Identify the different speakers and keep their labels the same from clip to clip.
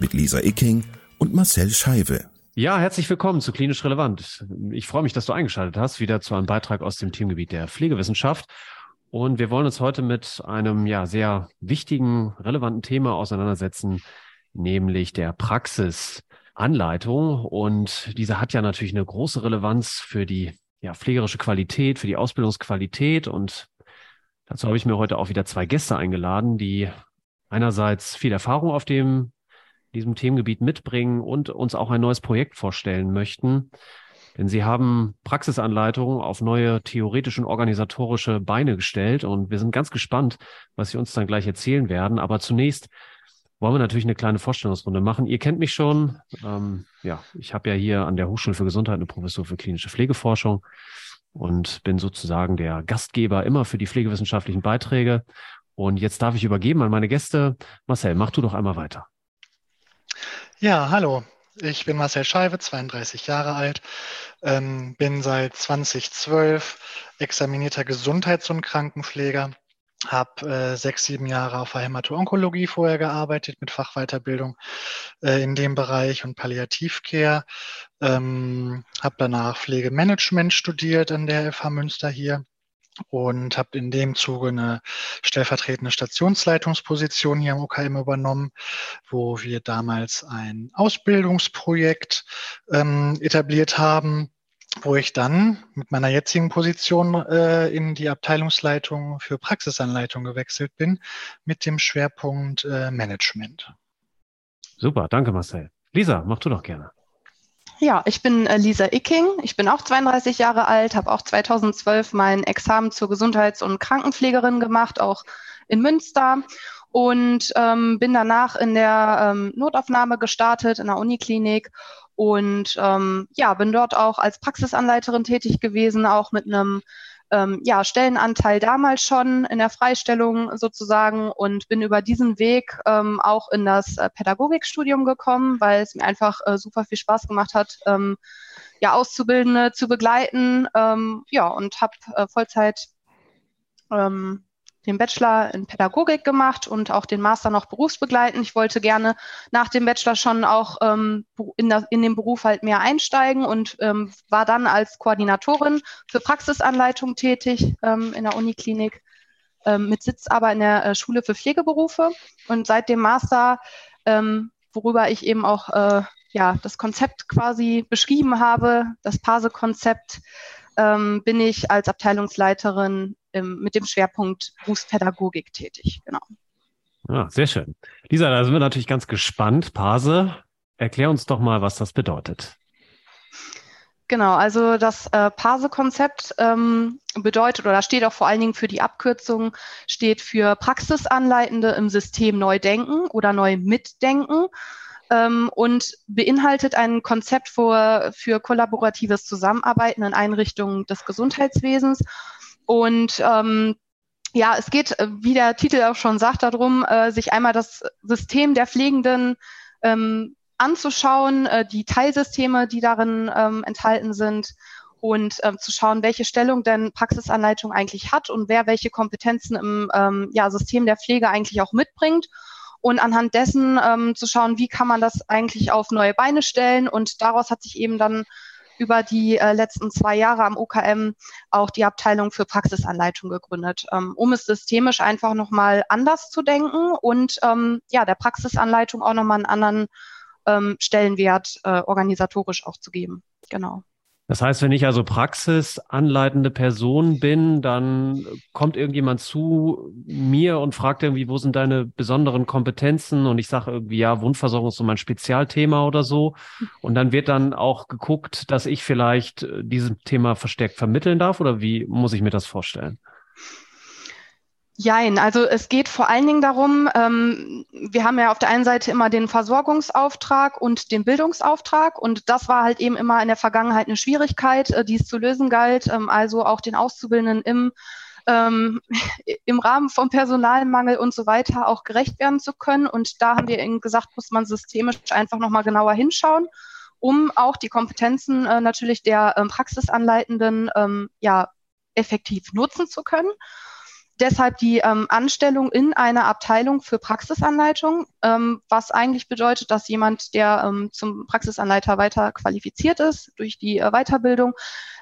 Speaker 1: mit Lisa Icking und Marcel Scheibe.
Speaker 2: Ja, herzlich willkommen zu Klinisch Relevant. Ich freue mich, dass du eingeschaltet hast, wieder zu einem Beitrag aus dem Themengebiet der Pflegewissenschaft. Und wir wollen uns heute mit einem ja sehr wichtigen, relevanten Thema auseinandersetzen, nämlich der Praxisanleitung. Und diese hat ja natürlich eine große Relevanz für die ja, pflegerische Qualität, für die Ausbildungsqualität. Und dazu habe ich mir heute auch wieder zwei Gäste eingeladen, die einerseits viel Erfahrung auf dem diesem Themengebiet mitbringen und uns auch ein neues Projekt vorstellen möchten. Denn sie haben Praxisanleitungen auf neue theoretische und organisatorische Beine gestellt und wir sind ganz gespannt, was sie uns dann gleich erzählen werden. Aber zunächst wollen wir natürlich eine kleine Vorstellungsrunde machen. Ihr kennt mich schon. Ähm, ja, ich habe ja hier an der Hochschule für Gesundheit eine Professur für klinische Pflegeforschung und bin sozusagen der Gastgeber immer für die pflegewissenschaftlichen Beiträge. Und jetzt darf ich übergeben an meine Gäste. Marcel, mach du doch einmal weiter.
Speaker 3: Ja, hallo. Ich bin Marcel Scheibe, 32 Jahre alt, ähm, bin seit 2012 examinierter Gesundheits- und Krankenpfleger, habe äh, sechs, sieben Jahre auf der Hämato-Onkologie vorher gearbeitet mit Fachweiterbildung äh, in dem Bereich und Palliativcare, ähm, habe danach Pflegemanagement studiert an der FH Münster hier und habe in dem Zuge eine stellvertretende Stationsleitungsposition hier am OKM übernommen, wo wir damals ein Ausbildungsprojekt ähm, etabliert haben, wo ich dann mit meiner jetzigen Position äh, in die Abteilungsleitung für Praxisanleitung gewechselt bin, mit dem Schwerpunkt äh, Management.
Speaker 2: Super, danke Marcel. Lisa, mach du doch gerne.
Speaker 4: Ja, ich bin äh, Lisa Icking. Ich bin auch 32 Jahre alt, habe auch 2012 mein Examen zur Gesundheits- und Krankenpflegerin gemacht, auch in Münster. Und ähm, bin danach in der ähm, Notaufnahme gestartet, in der Uniklinik. Und ähm, ja, bin dort auch als Praxisanleiterin tätig gewesen, auch mit einem ähm, ja, Stellenanteil damals schon in der Freistellung sozusagen und bin über diesen Weg ähm, auch in das äh, Pädagogikstudium gekommen, weil es mir einfach äh, super viel Spaß gemacht hat, ähm, ja, Auszubildende zu begleiten. Ähm, ja, und habe äh, Vollzeit ähm, den Bachelor in Pädagogik gemacht und auch den Master noch berufsbegleitend. Ich wollte gerne nach dem Bachelor schon auch ähm, in, das, in den Beruf halt mehr einsteigen und ähm, war dann als Koordinatorin für Praxisanleitung tätig ähm, in der Uniklinik ähm, mit Sitz aber in der äh, Schule für Pflegeberufe. Und seit dem Master, ähm, worüber ich eben auch äh, ja, das Konzept quasi beschrieben habe, das PASE-Konzept, ähm, bin ich als Abteilungsleiterin im, mit dem Schwerpunkt Berufspädagogik tätig. Genau.
Speaker 2: Ja, sehr schön. Lisa, da sind wir natürlich ganz gespannt. Pase, erklär uns doch mal, was das bedeutet.
Speaker 4: Genau, also das äh, PASE-Konzept ähm, bedeutet oder steht auch vor allen Dingen für die Abkürzung, steht für Praxisanleitende im System neu denken oder neu mitdenken ähm, und beinhaltet ein Konzept für, für kollaboratives Zusammenarbeiten in Einrichtungen des Gesundheitswesens. Und ähm, ja, es geht, äh, wie der Titel auch schon sagt, darum, äh, sich einmal das System der Pflegenden ähm, anzuschauen, äh, die Teilsysteme, die darin ähm, enthalten sind und ähm, zu schauen, welche Stellung denn Praxisanleitung eigentlich hat und wer welche Kompetenzen im ähm, ja, System der Pflege eigentlich auch mitbringt und anhand dessen ähm, zu schauen, wie kann man das eigentlich auf neue Beine stellen. Und daraus hat sich eben dann über die äh, letzten zwei Jahre am UKM auch die Abteilung für Praxisanleitung gegründet, ähm, um es systemisch einfach nochmal anders zu denken und ähm, ja, der Praxisanleitung auch nochmal einen anderen ähm, Stellenwert äh, organisatorisch auch zu geben. Genau.
Speaker 2: Das heißt, wenn ich also praxisanleitende Person bin, dann kommt irgendjemand zu mir und fragt irgendwie, wo sind deine besonderen Kompetenzen? Und ich sage irgendwie, ja, Wundversorgung ist so mein Spezialthema oder so. Und dann wird dann auch geguckt, dass ich vielleicht äh, dieses Thema verstärkt vermitteln darf oder wie muss ich mir das vorstellen?
Speaker 4: Jein, also es geht vor allen Dingen darum, ähm, wir haben ja auf der einen Seite immer den Versorgungsauftrag und den Bildungsauftrag und das war halt eben immer in der Vergangenheit eine Schwierigkeit, äh, die es zu lösen galt, ähm, also auch den Auszubildenden im ähm, im Rahmen vom Personalmangel und so weiter auch gerecht werden zu können. Und da haben wir eben gesagt, muss man systemisch einfach nochmal genauer hinschauen, um auch die Kompetenzen äh, natürlich der ähm, Praxisanleitenden ähm, ja effektiv nutzen zu können deshalb die ähm, Anstellung in einer Abteilung für Praxisanleitung, ähm, was eigentlich bedeutet, dass jemand, der ähm, zum Praxisanleiter weiter qualifiziert ist durch die äh, Weiterbildung,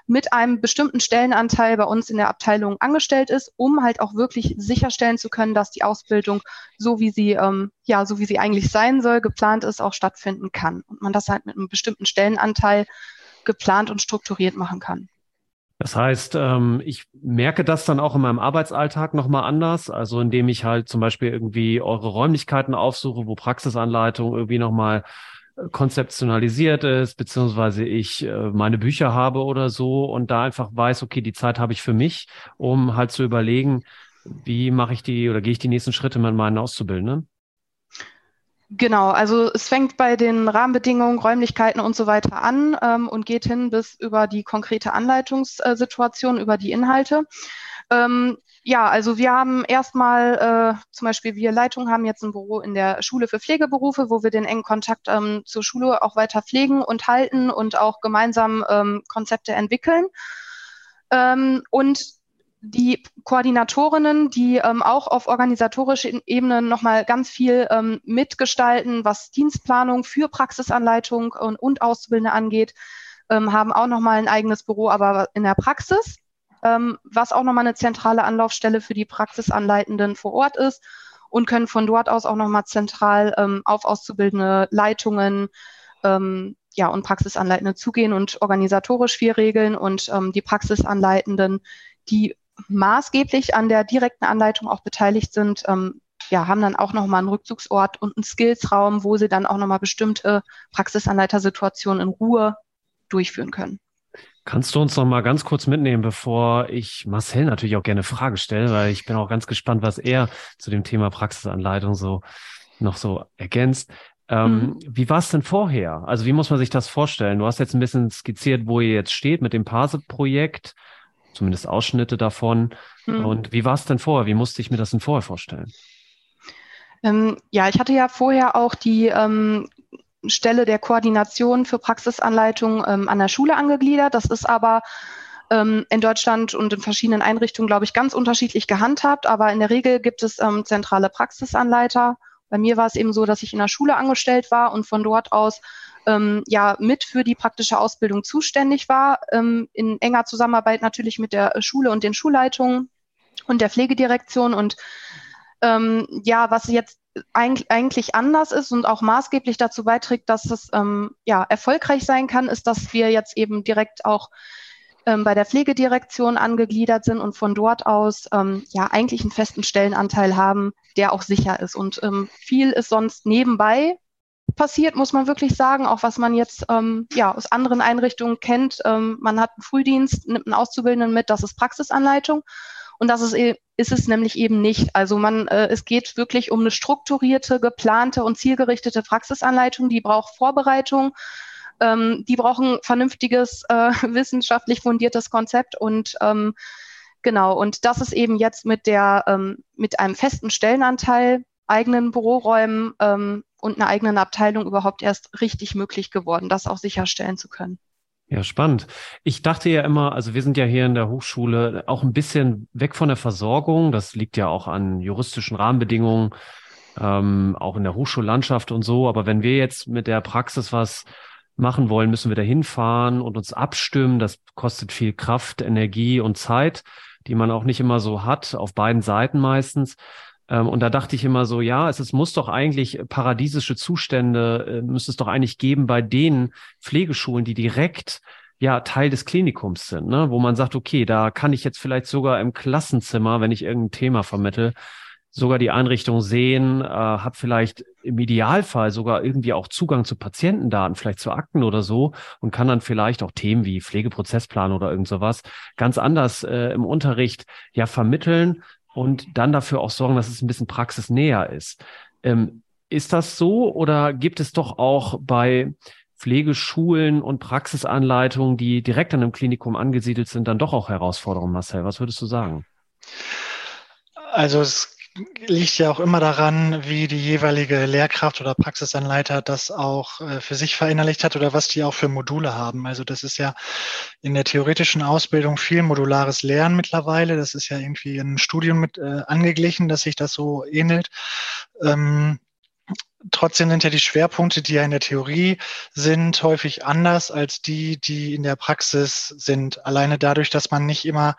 Speaker 4: mit einem bestimmten Stellenanteil bei uns in der Abteilung angestellt ist, um halt auch wirklich sicherstellen zu können, dass die Ausbildung so wie sie ähm, ja so wie sie eigentlich sein soll, geplant ist, auch stattfinden kann und man das halt mit einem bestimmten Stellenanteil geplant und strukturiert machen kann.
Speaker 2: Das heißt, ähm, ich merke das dann auch in meinem Arbeitsalltag nochmal anders. Also indem ich halt zum Beispiel irgendwie eure Räumlichkeiten aufsuche, wo Praxisanleitung irgendwie nochmal äh, konzeptionalisiert ist, beziehungsweise ich äh, meine Bücher habe oder so und da einfach weiß, okay, die Zeit habe ich für mich, um halt zu überlegen, wie mache ich die oder gehe ich die nächsten Schritte mit meinen Auszubildenden?
Speaker 4: Genau, also es fängt bei den Rahmenbedingungen, Räumlichkeiten und so weiter an ähm, und geht hin bis über die konkrete Anleitungssituation, über die Inhalte. Ähm, ja, also wir haben erstmal, äh, zum Beispiel wir Leitung haben jetzt ein Büro in der Schule für Pflegeberufe, wo wir den engen Kontakt ähm, zur Schule auch weiter pflegen und halten und auch gemeinsam ähm, Konzepte entwickeln. Ähm, und die Koordinatorinnen, die ähm, auch auf organisatorischer Ebene nochmal ganz viel ähm, mitgestalten, was Dienstplanung für Praxisanleitung und, und Auszubildende angeht, ähm, haben auch nochmal ein eigenes Büro, aber in der Praxis, ähm, was auch nochmal eine zentrale Anlaufstelle für die Praxisanleitenden vor Ort ist und können von dort aus auch nochmal zentral ähm, auf auszubildende Leitungen ähm, ja, und Praxisanleitende zugehen und organisatorisch viel regeln und die Praxisanleitenden, die maßgeblich an der direkten Anleitung auch beteiligt sind, ähm, ja, haben dann auch nochmal einen Rückzugsort und einen Skillsraum, wo sie dann auch nochmal bestimmte Praxisanleitersituationen in Ruhe durchführen können.
Speaker 2: Kannst du uns noch mal ganz kurz mitnehmen, bevor ich Marcel natürlich auch gerne Frage stelle, weil ich bin auch ganz gespannt, was er zu dem Thema Praxisanleitung so noch so ergänzt. Ähm, mhm. Wie war es denn vorher? Also wie muss man sich das vorstellen? Du hast jetzt ein bisschen skizziert, wo ihr jetzt steht mit dem PASE-Projekt zumindest Ausschnitte davon. Mhm. Und wie war es denn vorher? Wie musste ich mir das denn vorher vorstellen?
Speaker 4: Ähm, ja, ich hatte ja vorher auch die ähm, Stelle der Koordination für Praxisanleitung ähm, an der Schule angegliedert. Das ist aber ähm, in Deutschland und in verschiedenen Einrichtungen, glaube ich, ganz unterschiedlich gehandhabt. Aber in der Regel gibt es ähm, zentrale Praxisanleiter. Bei mir war es eben so, dass ich in der Schule angestellt war und von dort aus ähm, ja mit für die praktische Ausbildung zuständig war, ähm, in enger Zusammenarbeit natürlich mit der Schule und den Schulleitungen und der Pflegedirektion. Und ähm, ja, was jetzt eigentlich, anders ist und auch maßgeblich dazu beiträgt, dass es ähm, ja erfolgreich sein kann, ist, dass wir jetzt eben direkt auch ähm, bei der Pflegedirektion angegliedert sind und von dort aus ähm, ja eigentlich einen festen Stellenanteil haben, der auch sicher ist. Und ähm, viel ist sonst nebenbei passiert, muss man wirklich sagen, auch was man jetzt ähm, ja aus anderen Einrichtungen kennt. Ähm, man hat einen Frühdienst, nimmt einen Auszubildenden mit, das ist Praxisanleitung. Und das ist, e, ist es nämlich eben nicht. Also man, äh, es geht wirklich um eine strukturierte, geplante und zielgerichtete Praxisanleitung, die braucht Vorbereitung, ähm, die brauchen vernünftiges, äh, wissenschaftlich fundiertes Konzept und ähm, genau, und das ist eben jetzt mit der, ähm, mit einem festen Stellenanteil, eigenen Büroräumen ähm, und einer eigenen Abteilung überhaupt erst richtig möglich geworden, das auch sicherstellen zu können.
Speaker 2: Ja, spannend. Ich dachte ja immer, also wir sind ja hier in der Hochschule auch ein bisschen weg von der Versorgung. Das liegt ja auch an juristischen Rahmenbedingungen, ähm, auch in der Hochschullandschaft und so. Aber wenn wir jetzt mit der Praxis was machen wollen, müssen wir da hinfahren und uns abstimmen. Das kostet viel Kraft, Energie und Zeit, die man auch nicht immer so hat, auf beiden Seiten meistens. Ähm, und da dachte ich immer so, ja, es, es muss doch eigentlich paradiesische Zustände, äh, müsste es doch eigentlich geben bei den Pflegeschulen, die direkt ja Teil des Klinikums sind, ne? wo man sagt, okay, da kann ich jetzt vielleicht sogar im Klassenzimmer, wenn ich irgendein Thema vermittel, sogar die Einrichtung sehen, äh, habe vielleicht im Idealfall sogar irgendwie auch Zugang zu Patientendaten, vielleicht zu Akten oder so und kann dann vielleicht auch Themen wie Pflegeprozessplan oder irgend sowas ganz anders äh, im Unterricht ja vermitteln und dann dafür auch sorgen, dass es ein bisschen praxisnäher ist. Ähm, ist das so oder gibt es doch auch bei Pflegeschulen und Praxisanleitungen, die direkt an einem Klinikum angesiedelt sind, dann doch auch Herausforderungen, Marcel? Was würdest du sagen?
Speaker 3: Also es liegt ja auch immer daran, wie die jeweilige Lehrkraft oder Praxisanleiter das auch äh, für sich verinnerlicht hat oder was die auch für Module haben. Also das ist ja in der theoretischen Ausbildung viel modulares Lernen mittlerweile. Das ist ja irgendwie ein Studium mit äh, angeglichen, dass sich das so ähnelt. Ähm, Trotzdem sind ja die Schwerpunkte, die ja in der Theorie sind, häufig anders als die, die in der Praxis sind. Alleine dadurch, dass man nicht immer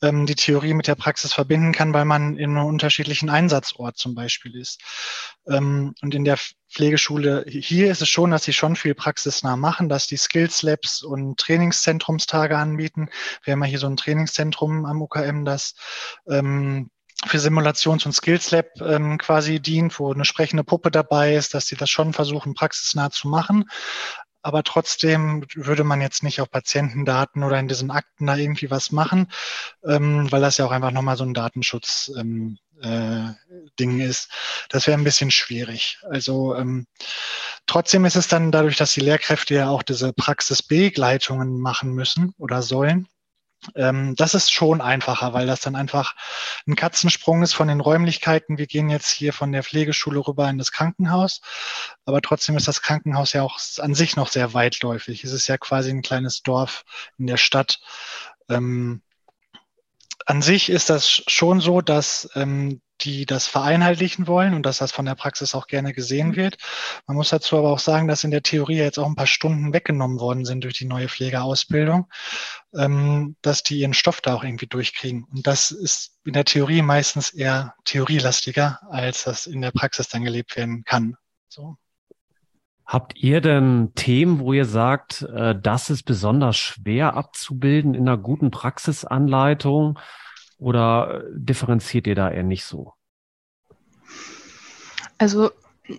Speaker 3: ähm, die Theorie mit der Praxis verbinden kann, weil man in einem unterschiedlichen Einsatzort zum Beispiel ist. Ähm, und in der Pflegeschule hier ist es schon, dass sie schon viel praxisnah machen, dass die Skills Labs und Trainingszentrumstage anbieten. Wir haben ja hier so ein Trainingszentrum am UKM, das ähm, für Simulations- und Skills Lab ähm, quasi dient, wo eine sprechende Puppe dabei ist, dass sie das schon versuchen, praxisnah zu machen. Aber trotzdem würde man jetzt nicht auf Patientendaten oder in diesen Akten da irgendwie was machen, ähm, weil das ja auch einfach nochmal so ein Datenschutz ähm, äh, Ding ist. Das wäre ein bisschen schwierig. Also ähm, trotzdem ist es dann dadurch, dass die Lehrkräfte ja auch diese Praxisbegleitungen machen müssen oder sollen, ähm, das ist schon einfacher, weil das dann einfach ein Katzensprung ist von den Räumlichkeiten. Wir gehen jetzt hier von der Pflegeschule rüber in das Krankenhaus, aber trotzdem ist das Krankenhaus ja auch an sich noch sehr weitläufig. Es ist ja quasi ein kleines Dorf in der Stadt. Ähm, an sich ist das schon so, dass ähm, die das vereinheitlichen wollen und dass das von der Praxis auch gerne gesehen mhm. wird. Man muss dazu aber auch sagen, dass in der Theorie jetzt auch ein paar Stunden weggenommen worden sind durch die neue Pflegeausbildung, ähm, dass die ihren Stoff da auch irgendwie durchkriegen. Und das ist in der Theorie meistens eher theorielastiger, als das in der Praxis dann gelebt werden kann. So.
Speaker 2: Habt ihr denn Themen, wo ihr sagt, äh, das ist besonders schwer abzubilden in einer guten Praxisanleitung? Oder differenziert ihr da eher nicht so?
Speaker 4: Also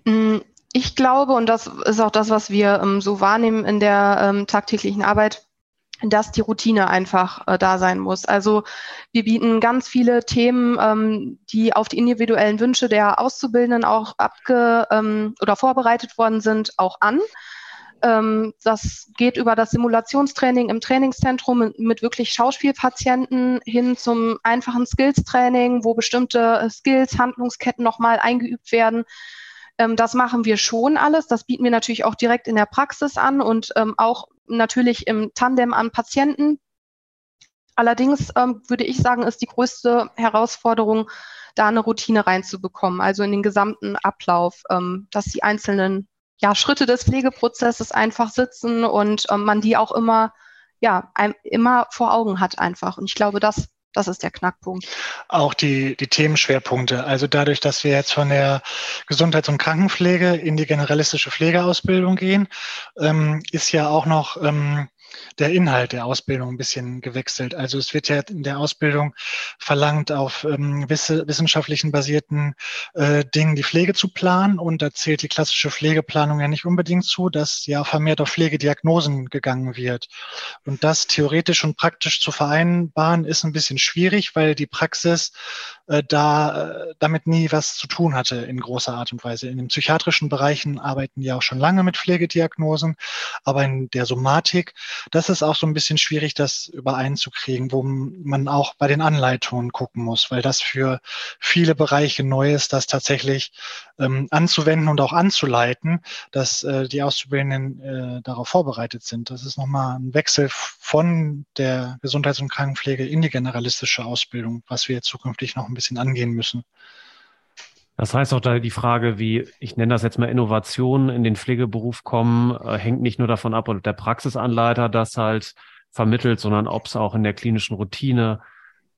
Speaker 4: mm, ich glaube, und das ist auch das, was wir ähm, so wahrnehmen in der ähm, tagtäglichen Arbeit, dass die Routine einfach äh, da sein muss. Also wir bieten ganz viele Themen, ähm, die auf die individuellen Wünsche der Auszubildenden auch abge ähm, oder vorbereitet worden sind, auch an. Ähm, das geht über das Simulationstraining im Trainingszentrum mit, wirklich Schauspielpatienten hin zum einfachen Skills-Training, wo bestimmte Skills, Handlungsketten nochmal eingeübt werden. Ähm, das machen wir schon alles. Das bieten wir natürlich auch direkt in der Praxis an und ähm, auch natürlich im Tandem an Patienten. Allerdings würde ich sagen, ist die größte Herausforderung, da eine Routine reinzubekommen, also in den gesamten Ablauf, dass die einzelnen ja, Schritte des Pflegeprozesses einfach sitzen und ähm, man die auch immer, ja, ein, immer vor Augen hat einfach. Und ich glaube, das, das ist der Knackpunkt.
Speaker 3: Auch die, die Themenschwerpunkte. Also dadurch, dass wir jetzt von der Gesundheits- und Krankenpflege in die generalistische Pflegeausbildung gehen, ähm, ist ja auch noch ähm, der Inhalt der Ausbildung ein bisschen gewechselt. Also es wird ja in der Ausbildung verlangt, auf ähm, wisse, wissenschaftlichen basierten äh, Dingen die Pflege zu planen. Und da zählt die klassische Pflegeplanung ja nicht unbedingt zu, dass ja vermehrt auf Pflegediagnosen gegangen wird. Und das theoretisch und praktisch zu vereinbaren, ist ein bisschen schwierig, weil die Praxis äh, da äh, damit nie was zu tun hatte in großer Art und Weise. In den psychiatrischen Bereichen arbeiten die auch schon lange mit Pflegediagnosen, aber in der Somatik, das ist auch so ein bisschen schwierig, das übereinzukriegen, wo man auch bei den Anleitungen gucken muss, weil das für viele Bereiche neu ist, das tatsächlich ähm, anzuwenden und auch anzuleiten, dass äh, die Auszubildenden äh, darauf vorbereitet sind. Das ist nochmal ein Wechsel von der Gesundheits- und Krankenpflege in die generalistische Ausbildung, was wir zukünftig noch ein bisschen angehen müssen.
Speaker 2: Das heißt auch da die Frage, wie, ich nenne das jetzt mal Innovationen in den Pflegeberuf kommen, äh, hängt nicht nur davon ab, ob der Praxisanleiter das halt vermittelt, sondern ob es auch in der klinischen Routine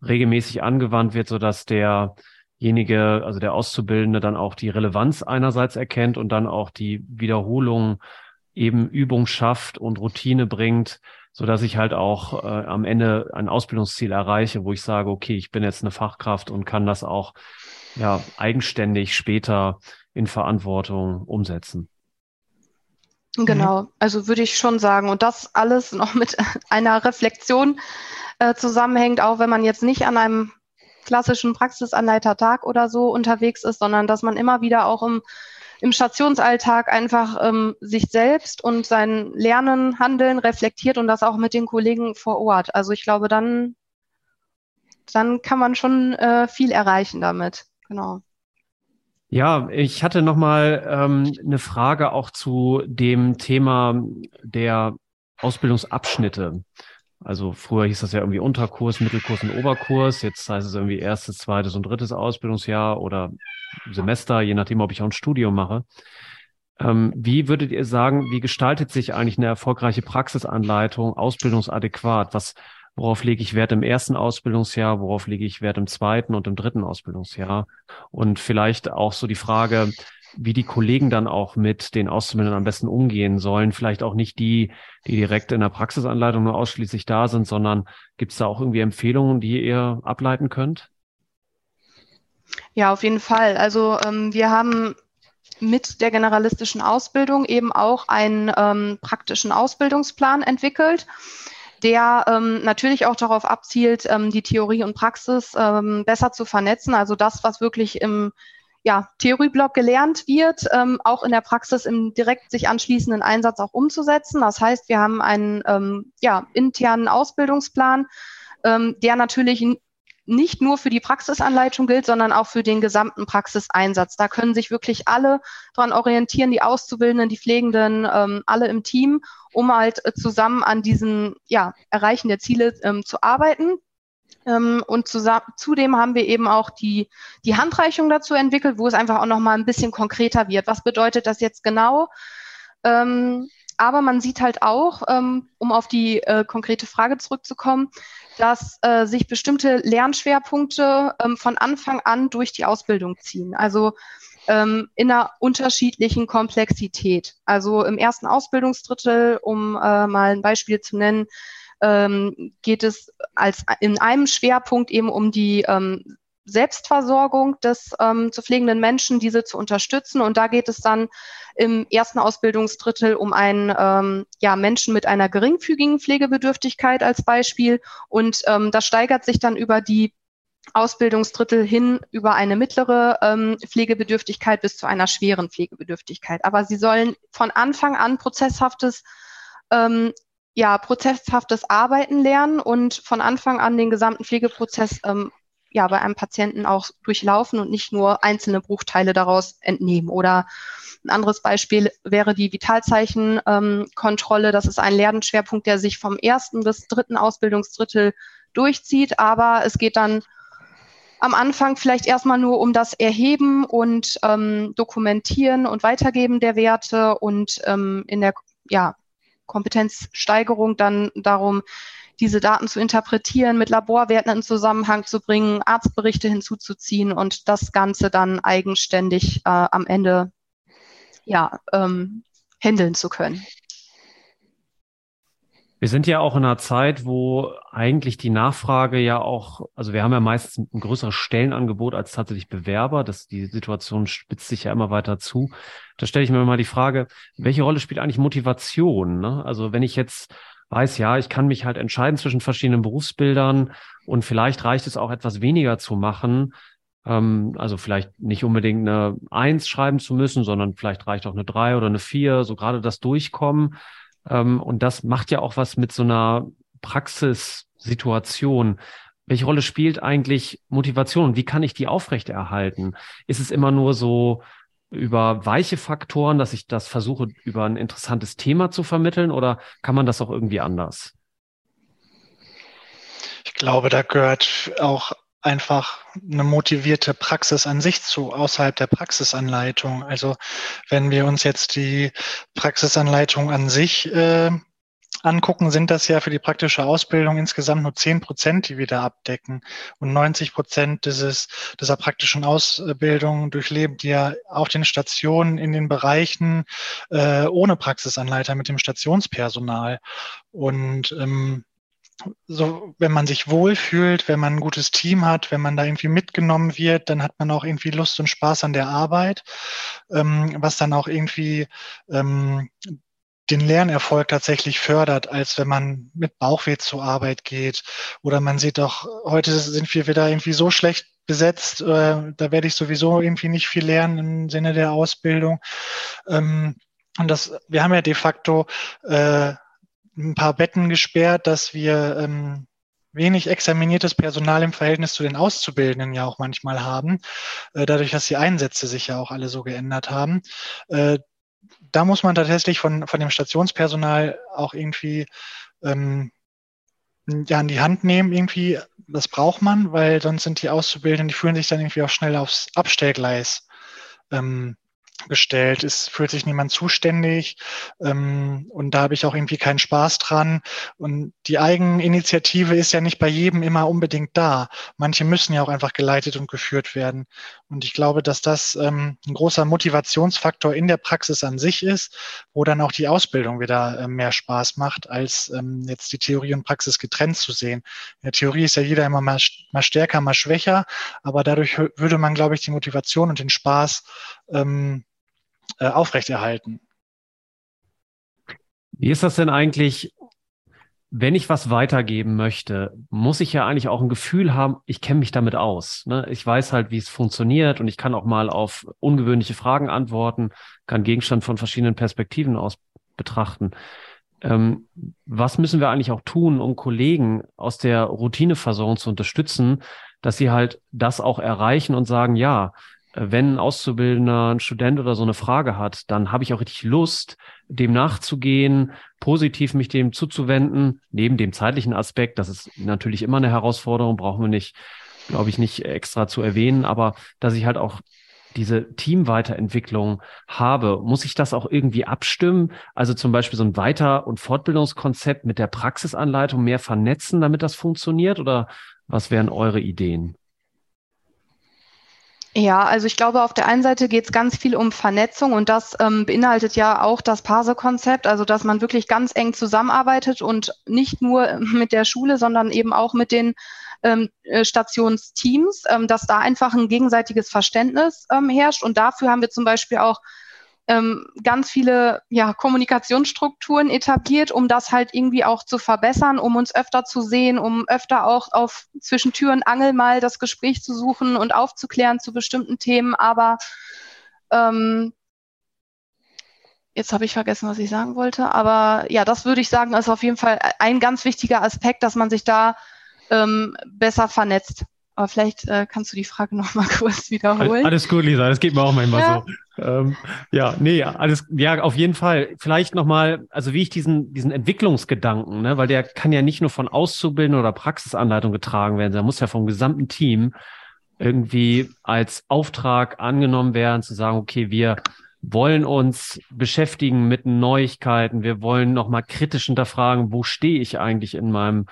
Speaker 2: regelmäßig angewandt wird, sodass der derjenige, also der Auszubildende dann auch die Relevanz einerseits erkennt und dann auch die Wiederholung eben Übung schafft und Routine bringt, so dass ich halt auch äh, am Ende ein Ausbildungsziel erreiche, wo ich sage, okay, ich bin jetzt eine Fachkraft und kann das auch ja eigenständig später in Verantwortung umsetzen.
Speaker 4: Genau, also würde ich schon sagen. Und das alles noch mit einer Reflexion äh, zusammenhängt, auch wenn man jetzt nicht an einem klassischen Praxisanleitertag oder so unterwegs ist, sondern dass man immer wieder auch im im Stationsalltag einfach ähm, sich selbst und sein Lernen, Handeln reflektiert und das auch mit den Kollegen vor Ort. Also ich glaube, dann, dann kann man schon äh, viel erreichen damit. Genau.
Speaker 2: Ja, ich hatte noch mal ähm, eine Frage auch zu dem Thema der Ausbildungsabschnitte. Also früher hieß das ja irgendwie Unterkurs, Mittelkurs und Oberkurs. Jetzt heißt es irgendwie erstes, zweites und drittes Ausbildungsjahr oder Semester, je nachdem, ob ich auch ein Studium mache. Ähm, wie würdet ihr sagen, wie gestaltet sich eigentlich eine erfolgreiche Praxisanleitung ausbildungsadäquat? Was, worauf lege ich Wert im ersten Ausbildungsjahr? Worauf lege ich Wert im zweiten und im dritten Ausbildungsjahr? Und vielleicht auch so die Frage, wie die Kollegen dann auch mit den Auszubildenden am besten umgehen sollen. Vielleicht auch nicht die, die direkt in der Praxisanleitung nur ausschließlich da sind, sondern gibt es da auch irgendwie Empfehlungen, die ihr ableiten könnt?
Speaker 4: Ja, auf jeden Fall. Also ähm, wir haben mit der generalistischen Ausbildung eben auch einen ähm, praktischen Ausbildungsplan entwickelt, der ähm, natürlich auch darauf abzielt, ähm, die Theorie und Praxis ähm, besser zu vernetzen. Also das, was wirklich im ja, Theorieblock gelernt wird, ähm, auch in der Praxis im direkt sich anschließenden Einsatz auch umzusetzen. Das heißt, wir haben einen ähm, ja, internen Ausbildungsplan, ähm, der natürlich nicht nur für die Praxisanleitung gilt, sondern auch für den gesamten Praxiseinsatz. Da können sich wirklich alle dran orientieren, die Auszubildenden, die Pflegenden, ähm, alle im Team, um halt äh, zusammen an diesen ja, Erreichen der Ziele ähm, zu arbeiten. Ähm, und zudem haben wir eben auch die, die Handreichung dazu entwickelt, wo es einfach auch nochmal ein bisschen konkreter wird. Was bedeutet das jetzt genau? Ähm, aber man sieht halt auch, ähm, um auf die äh, konkrete Frage zurückzukommen, dass äh, sich bestimmte Lernschwerpunkte von Anfang an durch die Ausbildung ziehen. Also in einer unterschiedlichen Komplexität. Also im ersten Ausbildungsdrittel, um äh, mal ein Beispiel zu nennen, ähm, geht es als in einem Schwerpunkt eben um die ähm, Selbstversorgung des ähm, zu pflegenden Menschen, diese zu unterstützen. Und da geht es dann im ersten Ausbildungsdrittel um einen ähm, ja, Menschen mit einer geringfügigen Pflegebedürftigkeit als Beispiel. Und ähm, das steigert sich dann über die Ausbildungsdrittel hin über eine mittlere ähm, Pflegebedürftigkeit bis zu einer schweren Pflegebedürftigkeit. Aber sie sollen von Anfang an prozesshaftes ähm, ja, prozesshaftes Arbeiten lernen und von Anfang an den gesamten Pflegeprozess ähm, ja, bei einem Patienten auch durchlaufen und nicht nur einzelne Bruchteile daraus entnehmen. Oder ein anderes Beispiel wäre die Vitalzeichenkontrolle. Ähm, das ist ein Lernschwerpunkt, der sich vom ersten bis dritten Ausbildungsdrittel durchzieht, aber es geht dann am Anfang vielleicht erstmal nur um das Erheben und ähm, Dokumentieren und Weitergeben der Werte und ähm, in der ja, Kompetenzsteigerung dann darum, diese Daten zu interpretieren, mit Laborwerten in Zusammenhang zu bringen, Arztberichte hinzuzuziehen und das Ganze dann eigenständig äh, am Ende ja, ähm, handeln zu können.
Speaker 2: Wir sind ja auch in einer Zeit, wo eigentlich die Nachfrage ja auch, also wir haben ja meistens ein größeres Stellenangebot als tatsächlich Bewerber. Das, die Situation spitzt sich ja immer weiter zu. Da stelle ich mir mal die Frage, welche Rolle spielt eigentlich Motivation? Ne? Also wenn ich jetzt weiß, ja, ich kann mich halt entscheiden zwischen verschiedenen Berufsbildern und vielleicht reicht es auch etwas weniger zu machen. Ähm, also vielleicht nicht unbedingt eine Eins schreiben zu müssen, sondern vielleicht reicht auch eine Drei oder eine Vier, so gerade das Durchkommen. Ähm, und das macht ja auch was mit so einer Praxissituation. Welche Rolle spielt eigentlich Motivation? Wie kann ich die aufrechterhalten? Ist es immer nur so über weiche Faktoren, dass ich das versuche, über ein interessantes Thema zu vermitteln oder kann man das auch irgendwie anders?
Speaker 3: Ich glaube, da gehört auch einfach eine motivierte Praxis an sich zu, außerhalb der Praxisanleitung. Also wenn wir uns jetzt die Praxisanleitung an sich äh, angucken, sind das ja für die praktische Ausbildung insgesamt nur 10 Prozent, die wir da abdecken. Und 90 Prozent dieses, dieser praktischen Ausbildung durchleben die ja auf den Stationen in den Bereichen äh, ohne Praxisanleiter mit dem Stationspersonal. Und ähm, so, wenn man sich wohlfühlt, wenn man ein gutes Team hat, wenn man da irgendwie mitgenommen wird, dann hat man auch irgendwie Lust und Spaß an der Arbeit, ähm, was dann auch irgendwie ähm, den Lernerfolg tatsächlich fördert, als wenn man mit Bauchweh zur Arbeit geht. Oder man sieht doch, heute sind wir wieder irgendwie so schlecht besetzt, äh, da werde ich sowieso irgendwie nicht viel lernen im Sinne der Ausbildung. Ähm, und das, wir haben ja de facto äh, ein paar Betten gesperrt, dass wir ähm, wenig examiniertes Personal im Verhältnis zu den Auszubildenden ja auch manchmal haben, äh, dadurch, dass die Einsätze sich ja auch alle so geändert haben. Äh, da muss man tatsächlich von, von dem Stationspersonal auch irgendwie ähm, ja, in die Hand nehmen, irgendwie, das braucht man, weil sonst sind die Auszubildenden, die fühlen sich dann irgendwie auch schnell aufs Abstellgleis ähm, gestellt, es fühlt sich niemand zuständig ähm, und da habe ich auch irgendwie keinen Spaß dran. Und die Eigeninitiative ist ja nicht bei jedem immer unbedingt da. Manche müssen ja auch einfach geleitet und geführt werden. Und ich glaube, dass das ähm, ein großer Motivationsfaktor in der Praxis an sich ist, wo dann auch die Ausbildung wieder äh, mehr Spaß macht, als ähm, jetzt die Theorie und Praxis getrennt zu sehen. In der Theorie ist ja jeder immer mal, mal stärker, mal schwächer, aber dadurch würde man, glaube ich, die Motivation und den Spaß ähm, äh, aufrechterhalten.
Speaker 2: Wie ist das denn eigentlich, wenn ich was weitergeben möchte, muss ich ja eigentlich auch ein Gefühl haben, ich kenne mich damit aus. Ne? Ich weiß halt, wie es funktioniert und ich kann auch mal auf ungewöhnliche Fragen antworten, kann Gegenstand von verschiedenen Perspektiven aus betrachten. Ähm, was müssen wir eigentlich auch tun, um Kollegen aus der Routineversorgung zu unterstützen, dass sie halt das auch erreichen und sagen, ja, wenn ein Auszubildender, ein Student oder so eine Frage hat, dann habe ich auch richtig Lust, dem nachzugehen, positiv mich dem zuzuwenden, neben dem zeitlichen Aspekt. Das ist natürlich immer eine Herausforderung, brauchen wir nicht, glaube ich, nicht extra zu erwähnen, aber dass ich halt auch diese Teamweiterentwicklung habe, muss ich das auch irgendwie abstimmen? Also zum Beispiel so ein Weiter- und Fortbildungskonzept mit der Praxisanleitung mehr vernetzen, damit das funktioniert? Oder was wären eure Ideen?
Speaker 4: Ja, also ich glaube, auf der einen Seite geht es ganz viel um Vernetzung und das ähm, beinhaltet ja auch das Parse-Konzept, also dass man wirklich ganz eng zusammenarbeitet und nicht nur mit der Schule, sondern eben auch mit den ähm, äh, Stationsteams, ähm, dass da einfach ein gegenseitiges Verständnis ähm, herrscht. Und dafür haben wir zum Beispiel auch ähm, ganz viele ja, Kommunikationsstrukturen etabliert, um das halt irgendwie auch zu verbessern, um uns öfter zu sehen, um öfter auch auf zwischen Tür und Angel mal das Gespräch zu suchen und aufzuklären zu bestimmten Themen. Aber ähm, jetzt habe ich vergessen, was ich sagen wollte. Aber ja, das würde ich sagen, ist auf jeden Fall ein ganz wichtiger Aspekt, dass man sich da ähm, besser vernetzt. Aber vielleicht äh, kannst du die Frage noch mal kurz wiederholen.
Speaker 2: Alles gut, Lisa, das geht mir auch manchmal ja. so. Ähm, ja, nee, alles, ja, auf jeden Fall. Vielleicht noch mal, also wie ich diesen, diesen Entwicklungsgedanken, ne, weil der kann ja nicht nur von Auszubildenden oder Praxisanleitung getragen werden, der muss ja vom gesamten Team irgendwie als Auftrag angenommen werden, zu sagen, okay, wir wollen uns beschäftigen mit Neuigkeiten, wir wollen noch mal kritisch hinterfragen, wo stehe ich eigentlich in meinem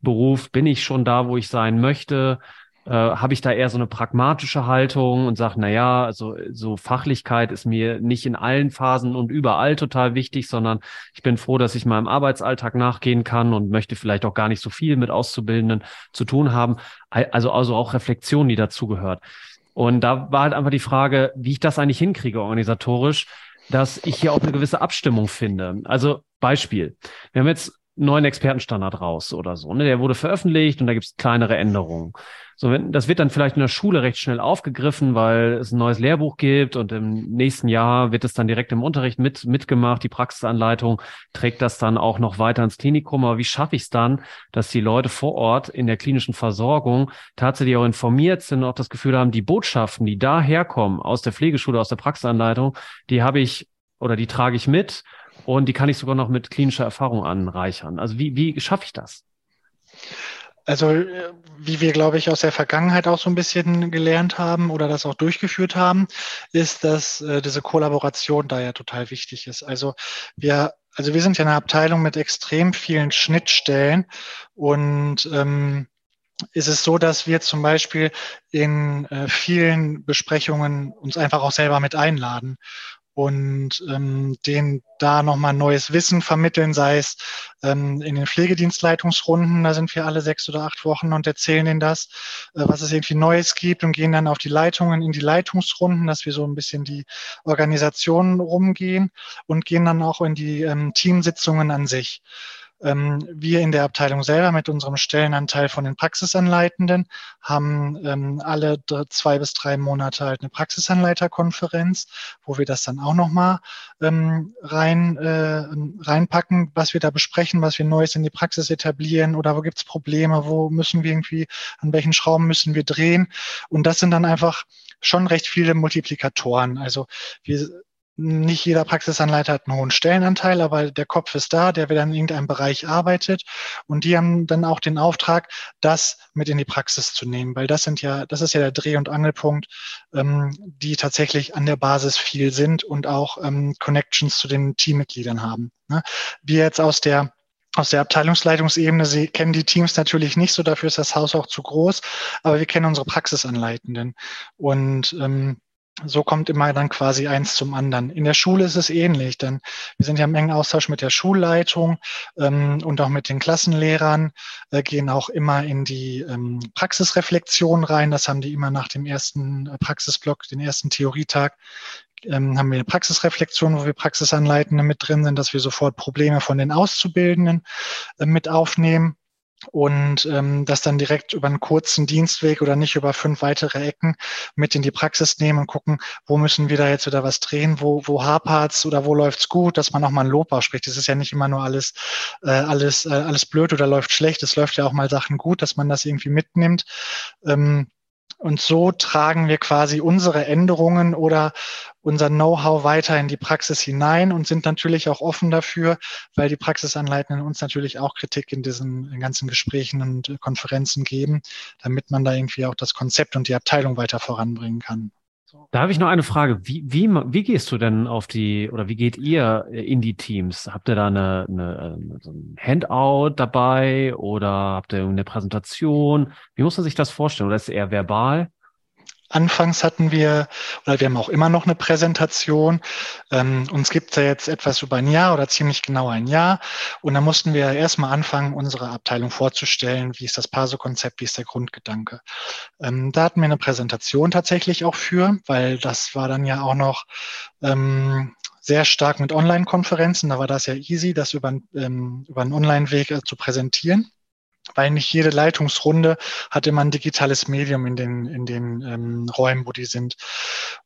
Speaker 2: Beruf, bin ich schon da, wo ich sein möchte, äh, habe ich da eher so eine pragmatische Haltung und sage, na ja, also so Fachlichkeit ist mir nicht in allen Phasen und überall total wichtig, sondern ich bin froh, dass ich meinem Arbeitsalltag nachgehen kann und möchte vielleicht auch gar nicht so viel mit Auszubildenden zu tun haben. Also, also auch Reflexion, die dazugehört. Und da war halt einfach die Frage, wie ich das eigentlich hinkriege organisatorisch, dass ich hier auch eine gewisse Abstimmung finde. Also Beispiel. Wir haben jetzt neuen Expertenstandard raus oder so. Ne? Der wurde veröffentlicht und da gibt es kleinere Änderungen. So, wenn, das wird dann vielleicht in der Schule recht schnell aufgegriffen, weil es ein neues Lehrbuch gibt und im nächsten Jahr wird es dann direkt im Unterricht mit, mitgemacht. Die Praxisanleitung trägt das dann auch noch weiter ins Klinikum. Aber wie schaffe ich es dann, dass die Leute vor Ort in der klinischen Versorgung tatsächlich auch informiert sind und auch das Gefühl haben, die Botschaften, die da herkommen aus der Pflegeschule, aus der Praxisanleitung, die habe ich oder die trage ich mit und die kann ich sogar noch mit klinischer Erfahrung anreichern. Also wie, wie schaffe ich das?
Speaker 3: Also wie wir, glaube ich, aus der Vergangenheit auch so ein bisschen gelernt haben oder das auch durchgeführt haben, ist, dass äh, diese Kollaboration da ja total wichtig ist. Also wir also wir sind ja eine Abteilung mit extrem vielen Schnittstellen und ähm, ist es so, dass wir zum Beispiel in äh, vielen Besprechungen uns einfach auch selber mit einladen und ähm, denen da nochmal neues Wissen vermitteln, sei es ähm, in den Pflegedienstleitungsrunden, da sind wir alle sechs oder acht Wochen und erzählen denen das, äh, was es irgendwie Neues gibt und gehen dann auf die Leitungen in die Leitungsrunden, dass wir so ein bisschen die Organisationen rumgehen und gehen dann auch in die ähm, Teamsitzungen an sich. Ähm, wir in der Abteilung selber mit unserem Stellenanteil von den Praxisanleitenden haben ähm, alle zwei bis drei Monate halt eine Praxisanleiterkonferenz, wo wir das dann auch nochmal ähm, rein, äh, reinpacken, was wir da besprechen, was wir Neues in die Praxis etablieren oder wo gibt es Probleme, wo müssen wir irgendwie, an welchen Schrauben müssen wir drehen. Und das sind dann einfach schon recht viele Multiplikatoren. Also wir nicht jeder Praxisanleiter hat einen hohen Stellenanteil, aber der Kopf ist da, der wieder in irgendeinem Bereich arbeitet. Und die haben dann auch den Auftrag, das mit in die Praxis zu nehmen, weil das sind ja, das ist ja der Dreh- und Angelpunkt, ähm, die tatsächlich an der Basis viel sind und auch ähm, Connections zu den Teammitgliedern haben. Ne? Wir jetzt aus der aus der Abteilungsleitungsebene sie kennen die Teams natürlich nicht so, dafür ist das Haus auch zu groß, aber wir kennen unsere Praxisanleitenden. Und ähm, so kommt immer dann quasi eins zum anderen. In der Schule ist es ähnlich, denn wir sind ja im engen Austausch mit der Schulleitung ähm, und auch mit den Klassenlehrern, äh, gehen auch immer in die ähm, Praxisreflexion rein. Das haben die immer nach dem ersten äh, Praxisblock, den ersten Theorietag, ähm, haben wir eine Praxisreflexion, wo wir Praxisanleitende mit drin sind, dass wir sofort Probleme von den Auszubildenden äh, mit aufnehmen und ähm, das dann direkt über einen kurzen Dienstweg oder nicht über fünf weitere Ecken mit in die Praxis nehmen und gucken, wo müssen wir da jetzt wieder was drehen, wo, wo hapert's oder wo läuft's gut, dass man auch mal ein Lob ausspricht. Das ist ja nicht immer nur alles, äh, alles, äh, alles blöd oder läuft schlecht. Es läuft ja auch mal Sachen gut, dass man das irgendwie mitnimmt. Ähm, und so tragen wir quasi unsere Änderungen oder unser Know-how weiter in die Praxis hinein und sind natürlich auch offen dafür, weil die Praxisanleitenden uns natürlich auch Kritik in diesen ganzen Gesprächen und Konferenzen geben, damit man da irgendwie auch das Konzept und die Abteilung weiter voranbringen kann.
Speaker 2: Da habe ich noch eine Frage. Wie, wie, wie gehst du denn auf die oder wie geht ihr in die Teams? Habt ihr da eine, eine, so ein Handout dabei oder habt ihr eine Präsentation? Wie muss man sich das vorstellen? Oder ist es eher verbal?
Speaker 3: Anfangs hatten wir, oder wir haben auch immer noch eine Präsentation. Ähm, uns gibt es ja jetzt etwas über ein Jahr oder ziemlich genau ein Jahr. Und da mussten wir erstmal anfangen, unsere Abteilung vorzustellen. Wie ist das PASO-Konzept? Wie ist der Grundgedanke? Ähm, da hatten wir eine Präsentation tatsächlich auch für, weil das war dann ja auch noch ähm, sehr stark mit Online-Konferenzen. Da war das ja easy, das über, ähm, über einen Online-Weg äh, zu präsentieren weil nicht jede Leitungsrunde hat immer ein digitales Medium in den, in den ähm, Räumen, wo die sind.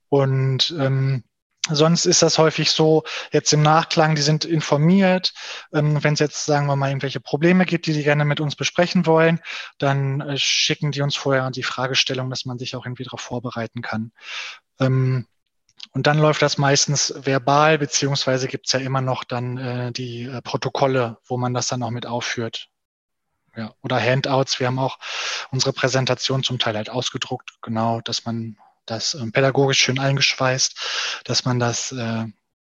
Speaker 3: Und ähm, Sonst ist das häufig so, jetzt im Nachklang, die sind informiert. Ähm, Wenn es jetzt, sagen wir mal, irgendwelche Probleme gibt, die die gerne mit uns besprechen wollen, dann äh, schicken die uns vorher die Fragestellung, dass man sich auch irgendwie darauf vorbereiten kann. Ähm, und dann läuft das meistens verbal, beziehungsweise gibt es ja immer noch dann äh, die äh, Protokolle, wo man das dann auch mit aufführt. Ja, oder Handouts. Wir haben auch unsere Präsentation zum Teil halt ausgedruckt, genau, dass man das äh, pädagogisch schön eingeschweißt, dass man das äh,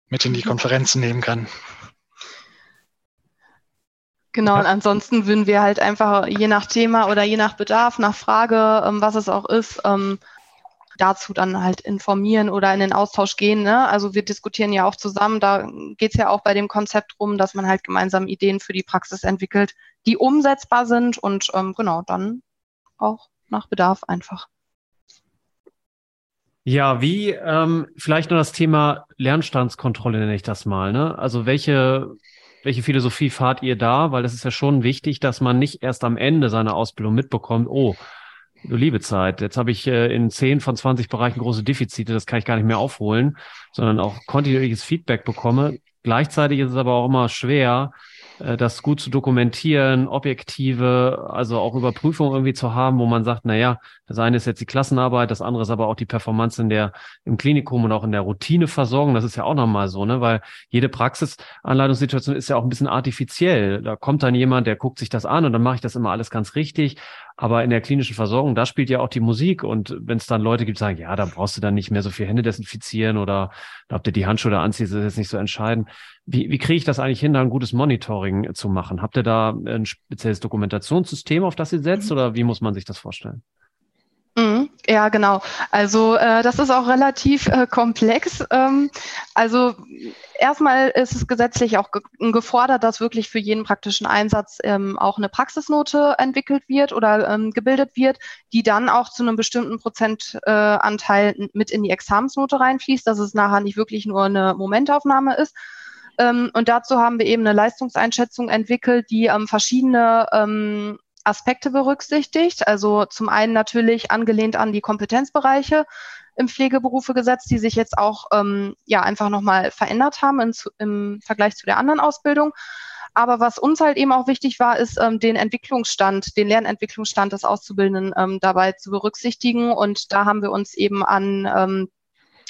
Speaker 3: mit in die Konferenzen nehmen kann.
Speaker 4: Genau, und ansonsten würden wir halt einfach je nach Thema oder je nach Bedarf, nach Frage, ähm, was es auch ist, ähm, dazu dann halt informieren oder in den Austausch gehen. Ne? Also wir diskutieren ja auch zusammen, da geht es ja auch bei dem Konzept rum, dass man halt gemeinsam Ideen für die Praxis entwickelt, die umsetzbar sind und ähm, genau dann auch nach Bedarf einfach.
Speaker 2: Ja, wie ähm, vielleicht nur das Thema Lernstandskontrolle nenne ich das mal. Ne? Also welche welche Philosophie fahrt ihr da? Weil das ist ja schon wichtig, dass man nicht erst am Ende seiner Ausbildung mitbekommt, oh, du liebe Zeit, jetzt habe ich äh, in 10 von 20 Bereichen große Defizite, das kann ich gar nicht mehr aufholen, sondern auch kontinuierliches Feedback bekomme. Gleichzeitig ist es aber auch immer schwer, äh, das gut zu dokumentieren, objektive, also auch Überprüfungen irgendwie zu haben, wo man sagt, na ja, das eine ist jetzt die Klassenarbeit, das andere ist aber auch die Performance in der, im Klinikum und auch in der Routineversorgung. Das ist ja auch nochmal so, ne, weil jede Praxisanleitungssituation ist ja auch ein bisschen artifiziell. Da kommt dann jemand, der guckt sich das an und dann mache ich das immer alles ganz richtig. Aber in der klinischen Versorgung, da spielt ja auch die Musik. Und wenn es dann Leute gibt, die sagen, ja, da brauchst du dann nicht mehr so viel Hände desinfizieren oder ob du die Handschuhe da anziehst, ist jetzt nicht so entscheidend. Wie, wie kriege ich das eigentlich hin, da ein gutes Monitoring zu machen? Habt ihr da ein spezielles Dokumentationssystem, auf das ihr setzt, mhm. oder wie muss man sich das vorstellen?
Speaker 4: Ja, genau. Also äh, das ist auch relativ äh, komplex. Ähm, also erstmal ist es gesetzlich auch ge gefordert, dass wirklich für jeden praktischen Einsatz ähm, auch eine Praxisnote entwickelt wird oder ähm, gebildet wird, die dann auch zu einem bestimmten Prozentanteil äh, mit in die Examensnote reinfließt, dass es nachher nicht wirklich nur eine Momentaufnahme ist. Ähm, und dazu haben wir eben eine Leistungseinschätzung entwickelt, die ähm, verschiedene ähm, Aspekte berücksichtigt. Also zum einen natürlich angelehnt an die Kompetenzbereiche im Pflegeberufegesetz, die sich jetzt auch ähm, ja einfach nochmal verändert haben in, im Vergleich zu der anderen Ausbildung. Aber was uns halt eben auch wichtig war, ist ähm, den Entwicklungsstand, den Lernentwicklungsstand des Auszubildenden ähm, dabei zu berücksichtigen. Und da haben wir uns eben an ähm,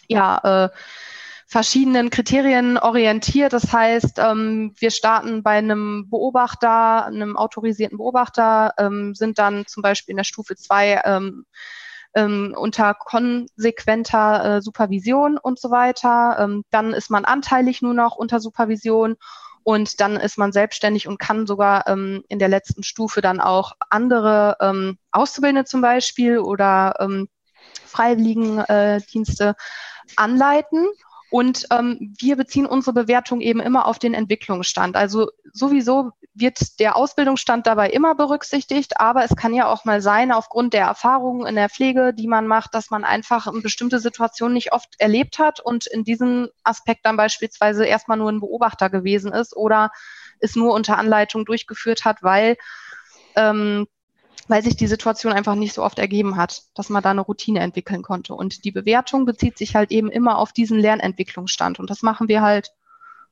Speaker 4: ja, äh, verschiedenen Kriterien orientiert. Das heißt, ähm, wir starten bei einem Beobachter, einem autorisierten Beobachter, ähm, sind dann zum Beispiel in der Stufe zwei ähm, ähm, unter konsequenter äh, Supervision und so weiter. Ähm, dann ist man anteilig nur noch unter Supervision und dann ist man selbstständig und kann sogar ähm, in der letzten Stufe dann auch andere Auszubildende zum Beispiel oder Freiwilligendienste äh, anleiten. Und ähm, wir beziehen unsere Bewertung eben immer auf den Entwicklungsstand. Also sowieso wird der Ausbildungsstand dabei immer berücksichtigt, aber es kann ja auch mal sein, aufgrund der Erfahrungen in der Pflege, die man macht, dass man einfach eine bestimmte Situation nicht oft erlebt hat und in diesem Aspekt dann beispielsweise erstmal nur ein Beobachter gewesen ist oder es nur unter Anleitung durchgeführt hat, weil ähm, weil sich die Situation einfach nicht so oft ergeben hat, dass man da eine Routine entwickeln konnte. Und die Bewertung bezieht sich halt eben immer auf diesen Lernentwicklungsstand. Und das machen wir halt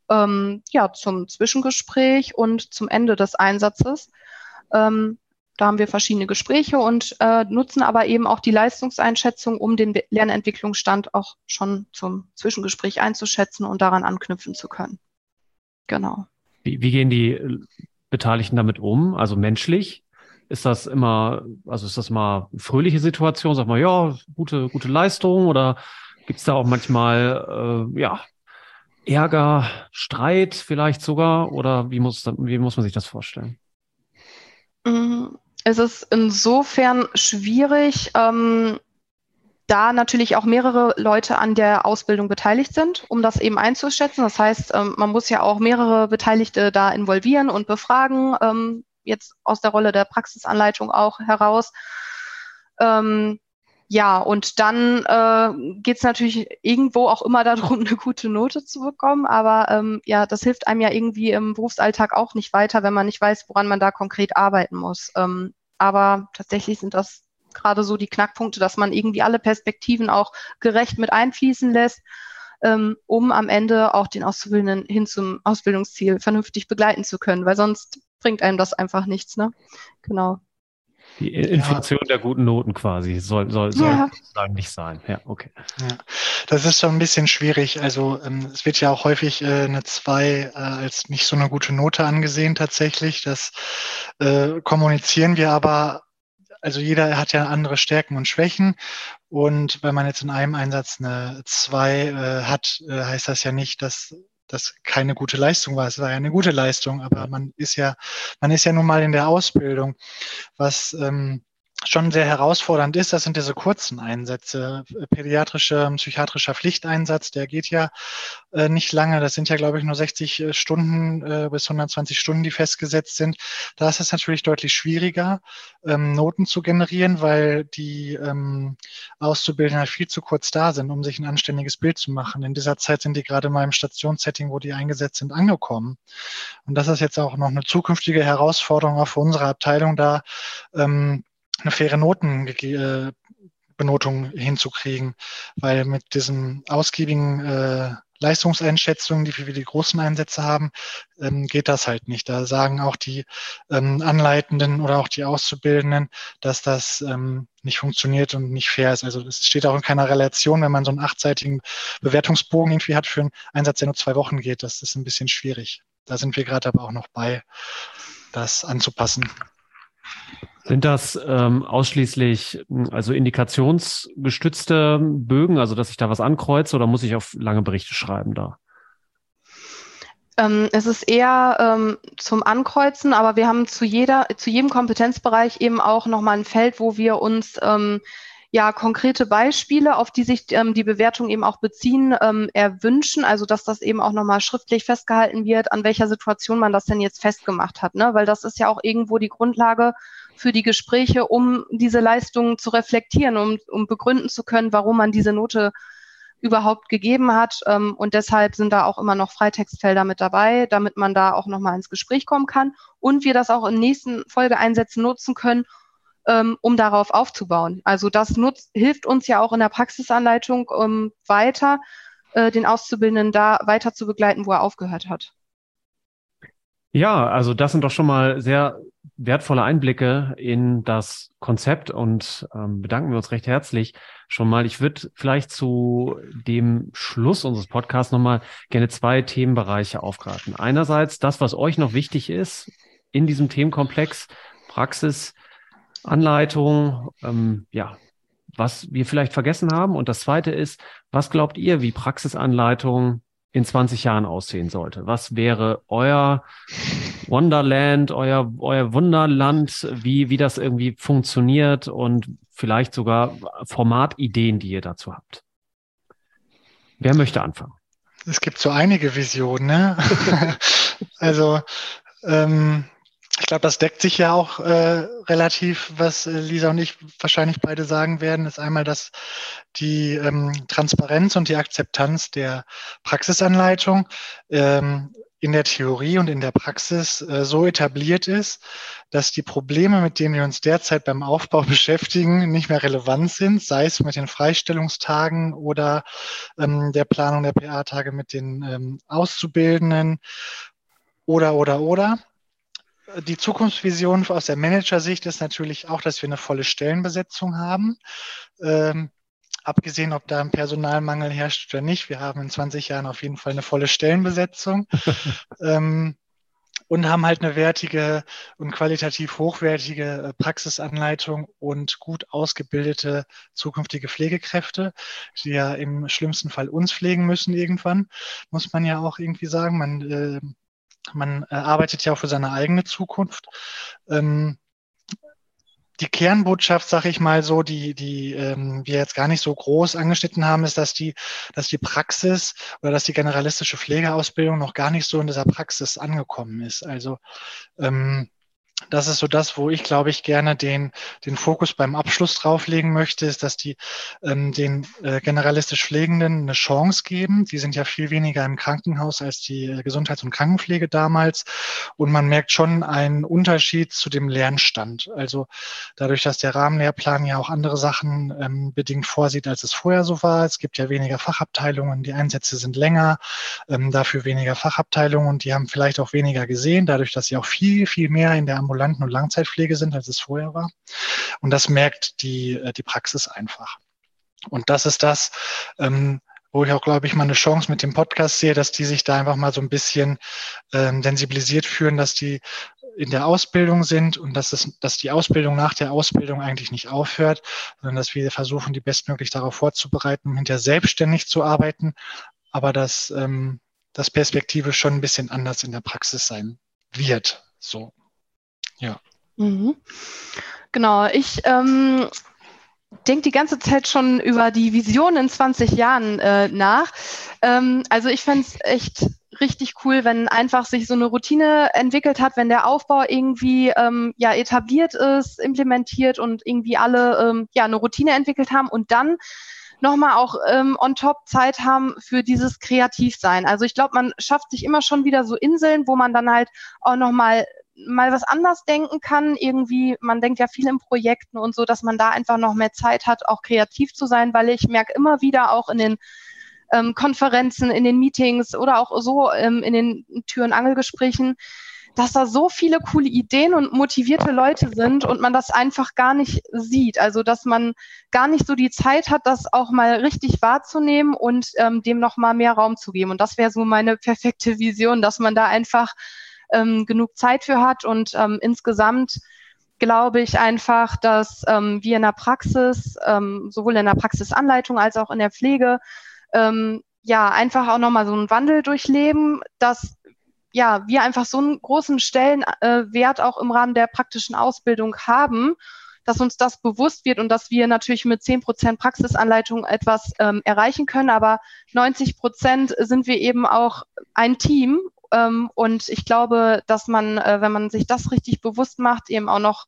Speaker 4: ähm, ja zum Zwischengespräch und zum Ende des Einsatzes. Ähm, da haben wir verschiedene Gespräche und äh, nutzen aber eben auch die Leistungseinschätzung, um den Lernentwicklungsstand auch schon zum Zwischengespräch einzuschätzen und daran anknüpfen zu können. Genau.
Speaker 2: Wie, wie gehen die Beteiligten damit um? Also menschlich? Ist das immer, also ist das mal eine fröhliche Situation? Sag mal, ja, gute, gute Leistung oder gibt es da auch manchmal, äh, ja, Ärger, Streit vielleicht sogar? Oder wie muss, wie muss man sich das vorstellen?
Speaker 4: Mm, es ist insofern schwierig, ähm, da natürlich auch mehrere Leute an der Ausbildung beteiligt sind, um das eben einzuschätzen. Das heißt, ähm, man muss ja auch mehrere Beteiligte da involvieren und befragen, ähm, jetzt aus der Rolle der Praxisanleitung auch heraus. Ähm, ja, und dann äh, geht es natürlich irgendwo auch immer darum, eine gute Note zu bekommen. Aber ähm, ja, das hilft einem ja irgendwie im Berufsalltag auch nicht weiter, wenn man nicht weiß, woran man da konkret arbeiten muss. Ähm, aber tatsächlich sind das gerade so die Knackpunkte, dass man irgendwie alle Perspektiven auch gerecht mit einfließen lässt, ähm, um am Ende auch den Auszubildenden hin zum Ausbildungsziel vernünftig begleiten zu können. Weil sonst bringt einem das einfach nichts, ne? Genau.
Speaker 2: Die Inflation ja. der guten Noten quasi soll, soll, soll ja. sozusagen nicht sein. Ja, okay.
Speaker 3: Ja. Das ist schon ein bisschen schwierig. Also ähm, es wird ja auch häufig äh, eine 2 äh, als nicht so eine gute Note angesehen tatsächlich. Das äh, kommunizieren wir aber also jeder hat ja andere Stärken und Schwächen. Und wenn man jetzt in einem Einsatz eine 2 äh, hat, äh, heißt das ja nicht, dass das keine gute Leistung war. Es war ja eine gute Leistung, aber man ist ja, man ist ja nun mal in der Ausbildung, was ähm, schon sehr herausfordernd ist, das sind diese kurzen Einsätze. Pädiatrischer, psychiatrischer Pflichteinsatz, der geht ja äh, nicht lange. Das sind ja, glaube ich, nur 60 äh, Stunden äh, bis 120 Stunden, die festgesetzt sind. Da ist es natürlich deutlich schwieriger, ähm, Noten zu generieren, weil die ähm, Auszubildenden viel zu kurz da sind, um sich ein anständiges Bild zu machen. In dieser Zeit sind die gerade mal im Stationssetting, wo die eingesetzt sind, angekommen. Und das ist jetzt auch noch eine zukünftige Herausforderung auch für unsere Abteilung da, ähm, eine faire Notenbenotung äh, hinzukriegen, weil mit diesen ausgiebigen äh, Leistungseinschätzungen, die wir die großen Einsätze haben, ähm, geht das halt nicht. Da sagen auch die ähm, Anleitenden oder auch die Auszubildenden, dass das ähm, nicht funktioniert und nicht fair ist. Also es steht auch in keiner Relation, wenn man so einen achtseitigen Bewertungsbogen irgendwie hat für einen Einsatz, der nur zwei Wochen geht. Das ist ein bisschen schwierig. Da sind wir gerade aber auch noch bei, das anzupassen.
Speaker 2: Sind das ähm, ausschließlich also indikationsgestützte Bögen, also dass ich da was ankreuze oder muss ich auf lange Berichte schreiben da?
Speaker 4: Ähm, es ist eher ähm, zum Ankreuzen, aber wir haben zu jeder, zu jedem Kompetenzbereich eben auch nochmal ein Feld, wo wir uns ähm, ja konkrete Beispiele, auf die sich ähm, die Bewertung eben auch beziehen, ähm, erwünschen. Also dass das eben auch nochmal schriftlich festgehalten wird, an welcher Situation man das denn jetzt festgemacht hat. Ne? Weil das ist ja auch irgendwo die Grundlage für die Gespräche, um diese Leistungen zu reflektieren, um, um begründen zu können, warum man diese Note überhaupt gegeben hat. Ähm, und deshalb sind da auch immer noch Freitextfelder mit dabei, damit man da auch nochmal ins Gespräch kommen kann und wir das auch in nächsten Folgeeinsätzen nutzen können, ähm, um darauf aufzubauen. Also das nutzt, hilft uns ja auch in der Praxisanleitung um weiter, äh, den Auszubildenden da weiter zu begleiten, wo er aufgehört hat.
Speaker 2: Ja, also das sind doch schon mal sehr wertvolle Einblicke in das Konzept und ähm, bedanken wir uns recht herzlich schon mal. Ich würde vielleicht zu dem Schluss unseres Podcasts nochmal gerne zwei Themenbereiche aufgreifen. Einerseits das, was euch noch wichtig ist in diesem Themenkomplex, Praxis, Anleitung, ähm, ja, was wir vielleicht vergessen haben. Und das zweite ist, was glaubt ihr, wie Praxisanleitung in 20 Jahren aussehen sollte? Was wäre euer Wonderland, euer, euer Wunderland, wie, wie das irgendwie funktioniert und vielleicht sogar Formatideen, die ihr dazu habt? Wer möchte anfangen?
Speaker 3: Es gibt so einige Visionen. Ne? also ähm, ich glaube, das deckt sich ja auch äh, relativ, was äh, Lisa und ich wahrscheinlich beide sagen werden, ist einmal, dass die ähm, Transparenz und die Akzeptanz der Praxisanleitung ähm, in der Theorie und in der Praxis äh, so etabliert ist, dass die Probleme, mit denen wir uns derzeit beim Aufbau beschäftigen, nicht mehr relevant sind, sei es mit den Freistellungstagen oder ähm, der Planung der PA-Tage mit den ähm, Auszubildenden oder, oder, oder die Zukunftsvision aus der Managersicht ist natürlich auch, dass wir eine volle Stellenbesetzung haben. Ähm, abgesehen, ob da ein Personalmangel herrscht oder nicht. Wir haben in 20 Jahren auf jeden Fall eine volle Stellenbesetzung. ähm, und haben halt eine wertige und qualitativ hochwertige äh, Praxisanleitung und gut ausgebildete zukünftige Pflegekräfte, die ja im schlimmsten Fall uns pflegen müssen irgendwann, muss man ja auch irgendwie sagen. Man äh, man äh, arbeitet ja auch für seine eigene Zukunft. Ähm, die Kernbotschaft, sage ich mal so, die, die ähm, wir jetzt gar nicht so groß angeschnitten haben, ist, dass die, dass die Praxis oder dass die generalistische Pflegeausbildung noch gar nicht so in dieser Praxis angekommen ist. Also ähm, das ist so das, wo ich, glaube ich, gerne den, den Fokus beim Abschluss drauflegen möchte, ist, dass die ähm, den äh, generalistisch Pflegenden eine Chance geben. Die sind ja viel weniger im Krankenhaus als die äh, Gesundheits- und Krankenpflege damals. Und man merkt schon einen Unterschied zu dem Lernstand. Also dadurch, dass der Rahmenlehrplan ja auch andere Sachen ähm, bedingt vorsieht, als es vorher so war. Es gibt ja weniger Fachabteilungen, die Einsätze sind länger, ähm, dafür weniger Fachabteilungen und die haben vielleicht auch weniger gesehen, dadurch, dass sie auch viel, viel mehr in der ambulanten und Langzeitpflege sind, als es vorher war. Und das merkt die, äh, die Praxis einfach. Und das ist das, ähm, wo ich auch, glaube ich, mal eine Chance mit dem Podcast sehe, dass die sich da einfach mal so ein bisschen ähm, sensibilisiert fühlen, dass die in der Ausbildung sind und dass, es, dass die Ausbildung nach der Ausbildung eigentlich nicht aufhört, sondern dass wir versuchen, die bestmöglich darauf vorzubereiten, um hinterher selbstständig zu arbeiten, aber dass ähm, das Perspektive schon ein bisschen anders in der Praxis sein wird. So. Ja.
Speaker 4: Mhm. Genau, ich ähm, denke die ganze Zeit schon über die Vision in 20 Jahren äh, nach. Ähm, also ich fände es echt richtig cool, wenn einfach sich so eine Routine entwickelt hat, wenn der Aufbau irgendwie ähm, ja etabliert ist, implementiert und irgendwie alle ähm, ja eine Routine entwickelt haben und dann nochmal auch ähm, on top Zeit haben für dieses Kreativsein. Also ich glaube, man schafft sich immer schon wieder so Inseln, wo man dann halt auch nochmal mal was anders denken kann. Irgendwie, man denkt ja viel in Projekten und so, dass man da einfach noch mehr Zeit hat, auch kreativ zu sein, weil ich merke immer wieder auch in den ähm, Konferenzen, in den Meetings oder auch so ähm, in den Tür- und Angelgesprächen, dass da so viele coole Ideen und motivierte Leute sind und man das einfach gar nicht sieht. Also dass man gar nicht so die Zeit hat, das auch mal richtig wahrzunehmen und ähm, dem noch mal mehr Raum zu geben. Und das wäre so meine perfekte Vision, dass man da einfach ähm, genug Zeit für hat und ähm, insgesamt glaube ich einfach, dass ähm, wir in der Praxis, ähm, sowohl in der Praxisanleitung als auch in der Pflege, ähm, ja, einfach auch nochmal so einen Wandel durchleben, dass ja, wir einfach so einen großen Stellenwert äh, auch im Rahmen der praktischen Ausbildung haben, dass uns das bewusst wird und dass wir natürlich mit zehn Prozent Praxisanleitung etwas ähm, erreichen können, aber 90 Prozent sind wir eben auch ein Team. Ähm, und ich glaube, dass man, äh, wenn man sich das richtig bewusst macht, eben auch noch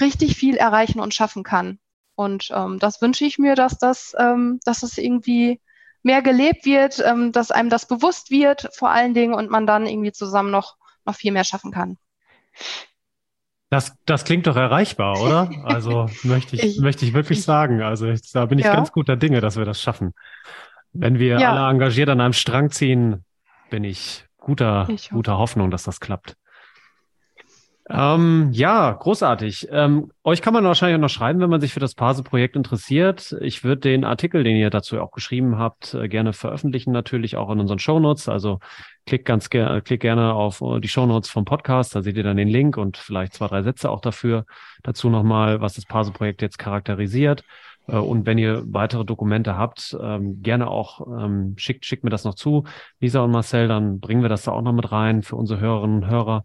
Speaker 4: richtig viel erreichen und schaffen kann. Und ähm, das wünsche ich mir, dass das, ähm, dass es irgendwie mehr gelebt wird, dass einem das bewusst wird, vor allen Dingen, und man dann irgendwie zusammen noch, noch viel mehr schaffen kann.
Speaker 2: Das, das klingt doch erreichbar, oder? Also möchte ich, ich möchte ich wirklich ich, sagen. Also ich, da bin ich ja. ganz guter Dinge, dass wir das schaffen. Wenn wir ja. alle engagiert an einem Strang ziehen, bin ich guter, guter Hoffnung, dass das klappt. Ähm, ja, großartig. Ähm, euch kann man wahrscheinlich auch noch schreiben, wenn man sich für das Pase-Projekt interessiert. Ich würde den Artikel, den ihr dazu auch geschrieben habt, äh, gerne veröffentlichen, natürlich auch in unseren Shownotes. Also klickt ganz gerne, klickt gerne auf äh, die Shownotes vom Podcast, da seht ihr dann den Link und vielleicht zwei, drei Sätze auch dafür. Dazu nochmal, was das Pase-Projekt jetzt charakterisiert. Äh, und wenn ihr weitere Dokumente habt, ähm, gerne auch ähm, schickt, schickt mir das noch zu, Lisa und Marcel, dann bringen wir das da auch noch mit rein für unsere Hörerinnen und Hörer.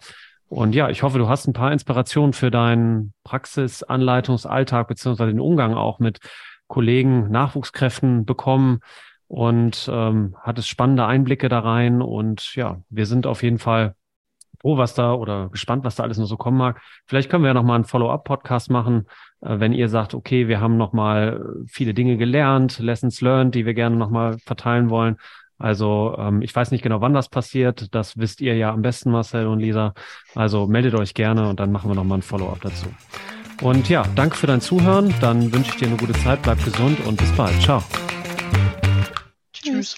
Speaker 2: Und ja, ich hoffe, du hast ein paar Inspirationen für deinen Praxisanleitungsalltag beziehungsweise den Umgang auch mit Kollegen, Nachwuchskräften bekommen und ähm, hattest spannende Einblicke da rein. Und ja, wir sind auf jeden Fall froh, was da oder gespannt, was da alles noch so kommen mag. Vielleicht können wir ja nochmal einen Follow-up-Podcast machen, äh, wenn ihr sagt, okay, wir haben nochmal viele Dinge gelernt, Lessons learned, die wir gerne nochmal verteilen wollen. Also ähm, ich weiß nicht genau, wann das passiert. Das wisst ihr ja am besten, Marcel und Lisa. Also meldet euch gerne und dann machen wir nochmal ein Follow-up dazu. Und ja, danke für dein Zuhören. Dann wünsche ich dir eine gute Zeit, bleib gesund und bis bald. Ciao.
Speaker 3: Tschüss.